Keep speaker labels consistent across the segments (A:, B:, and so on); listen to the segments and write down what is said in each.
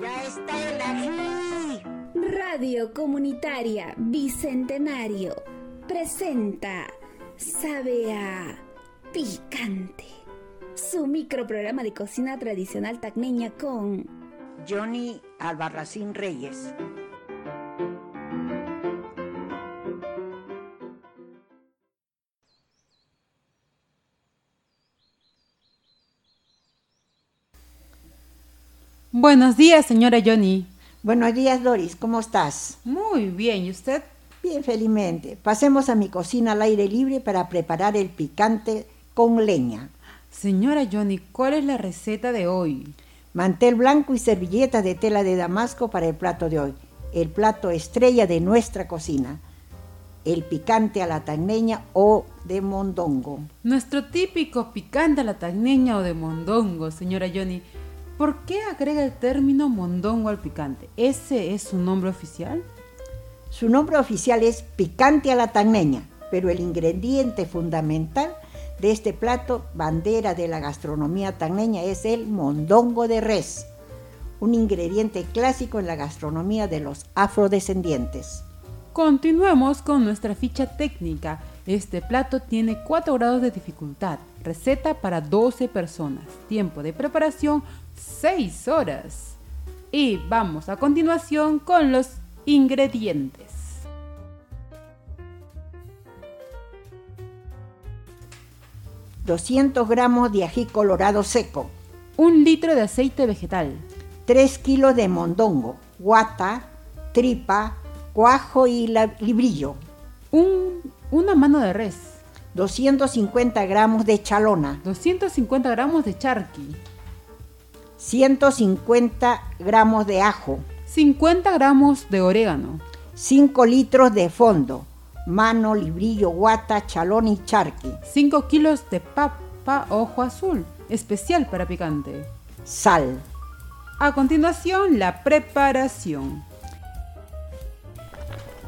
A: Ya está el ají.
B: Radio Comunitaria Bicentenario presenta Sabe a Picante. Su microprograma de cocina tradicional tacneña con
A: Johnny Albarracín Reyes.
C: Buenos días, señora Johnny.
A: Buenos días, Doris. ¿Cómo estás?
C: Muy bien, ¿y usted?
A: Bien, felizmente. Pasemos a mi cocina al aire libre para preparar el picante con leña.
C: Señora Johnny, ¿cuál es la receta de hoy?
A: Mantel blanco y servilletas de tela de damasco para el plato de hoy. El plato estrella de nuestra cocina. El picante a la tagneña o de mondongo.
C: Nuestro típico picante a la tagneña o de mondongo, señora Johnny. ¿Por qué agrega el término mondongo al picante? ¿Ese es su nombre oficial?
A: Su nombre oficial es picante a la tagneña, pero el ingrediente fundamental de este plato, bandera de la gastronomía tagneña, es el mondongo de res, un ingrediente clásico en la gastronomía de los afrodescendientes.
C: Continuemos con nuestra ficha técnica. Este plato tiene 4 grados de dificultad. Receta para 12 personas. Tiempo de preparación 6 horas. Y vamos a continuación con los ingredientes.
A: ...200 gramos de ají colorado seco...
C: Un litro de aceite vegetal...
A: 3 kilos de mondongo... ...guata, tripa, cuajo y librillo...
C: Un, una mano de res...
A: 250 gramos de chalona...
C: 250 gramos de charqui...
A: 150 gramos de ajo,
C: 50 gramos de orégano,
A: 5 litros de fondo, mano, librillo, guata, chalón y charqui,
C: 5 kilos de papa ojo azul, especial para picante,
A: sal.
C: A continuación, la preparación.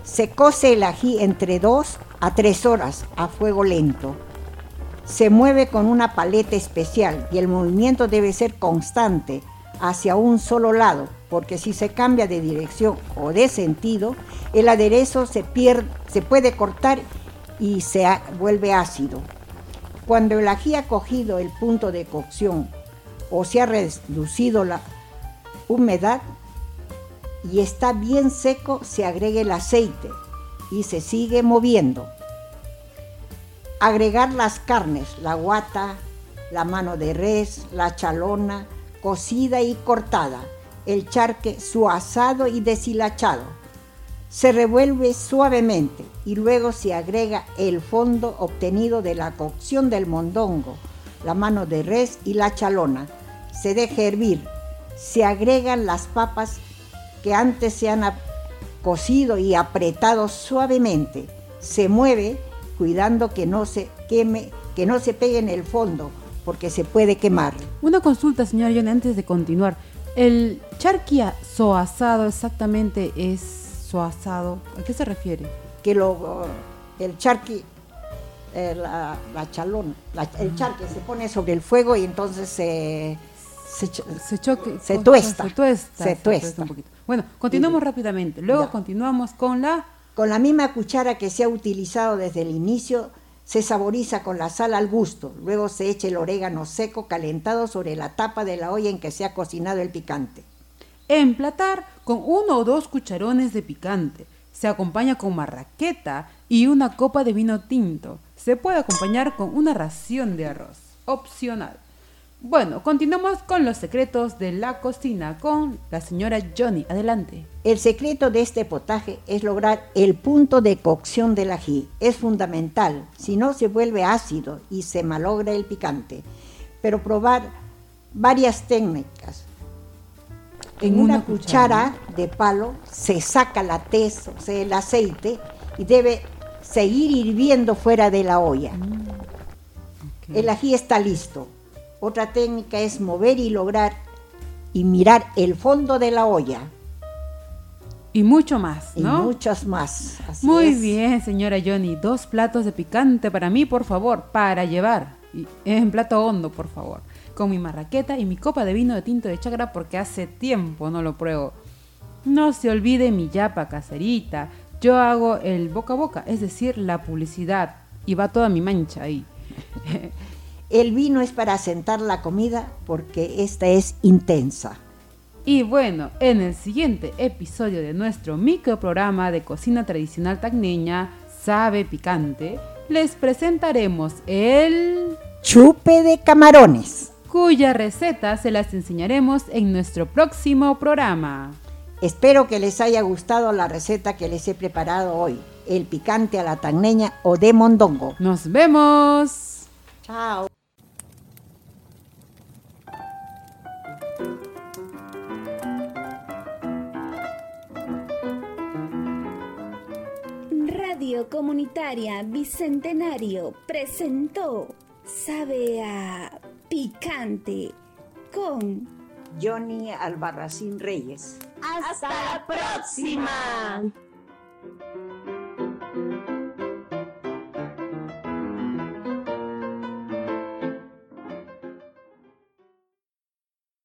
A: Se cose el ají entre 2 a 3 horas a fuego lento se mueve con una paleta especial y el movimiento debe ser constante hacia un solo lado, porque si se cambia de dirección o de sentido, el aderezo se, pierde, se puede cortar y se vuelve ácido. Cuando el ají ha cogido el punto de cocción o se ha reducido la humedad y está bien seco, se agrega el aceite y se sigue moviendo agregar las carnes, la guata, la mano de res, la chalona, cocida y cortada, el charque, su asado y deshilachado. Se revuelve suavemente y luego se agrega el fondo obtenido de la cocción del mondongo, la mano de res y la chalona. Se deja hervir. Se agregan las papas que antes se han cocido y apretado suavemente. Se mueve cuidando que no se queme, que no se pegue en el fondo, porque se puede quemar.
C: Una consulta, señora John, antes de continuar. ¿El charquia soasado exactamente es soasado? ¿A qué se refiere?
A: Que lo, el charqui, eh, la, chalón, el charqui se pone sobre el fuego y entonces se...
C: Se, se, choque,
A: se tuesta.
C: Se tuesta.
A: Se tuesta.
C: Bueno, continuamos rápidamente. Luego continuamos con la
A: con la misma cuchara que se ha utilizado desde el inicio, se saboriza con la sal al gusto. Luego se echa el orégano seco calentado sobre la tapa de la olla en que se ha cocinado el picante.
C: Emplatar con uno o dos cucharones de picante. Se acompaña con marraqueta y una copa de vino tinto. Se puede acompañar con una ración de arroz. Opcional. Bueno, continuamos con los secretos de la cocina con la señora Johnny. Adelante.
A: El secreto de este potaje es lograr el punto de cocción del ají. Es fundamental, si no se vuelve ácido y se malogra el picante. Pero probar varias técnicas. En una, cuchara, de palo se saca la tez, o sea, el aceite, y debe seguir hirviendo fuera de la olla. Mm, el ají está listo otra técnica es mover y lograr y mirar el fondo de la olla.
C: Y mucho más, ¿no?
A: Y muchos más.
C: Muy bien, señora Johnny. Dos platos de picante para mí, por favor, para llevar. en plato hondo, por favor. con mi marraqueta y mi copa de vino de tinto de chacra porque hace tiempo no lo pruebo. No se olvide mi yapa caserita. Yo hago el boca a boca, es decir, la publicidad. Y va toda mi mancha ahí.
A: El vino es para sentar la comida porque esta es intensa.
C: Y bueno, en el siguiente episodio de nuestro microprograma de cocina tradicional tacneña, Sabe Picante, les presentaremos el
A: chupe de camarones,
C: cuya receta se las enseñaremos en nuestro próximo programa.
A: Espero que les haya gustado la receta que les he preparado hoy, el picante a la tagneña o de mondongo.
C: Nos vemos.
A: Chao.
B: Radio Comunitaria Bicentenario presentó Sabe a Picante con
A: Johnny Albarracín Reyes.
D: Hasta la próxima.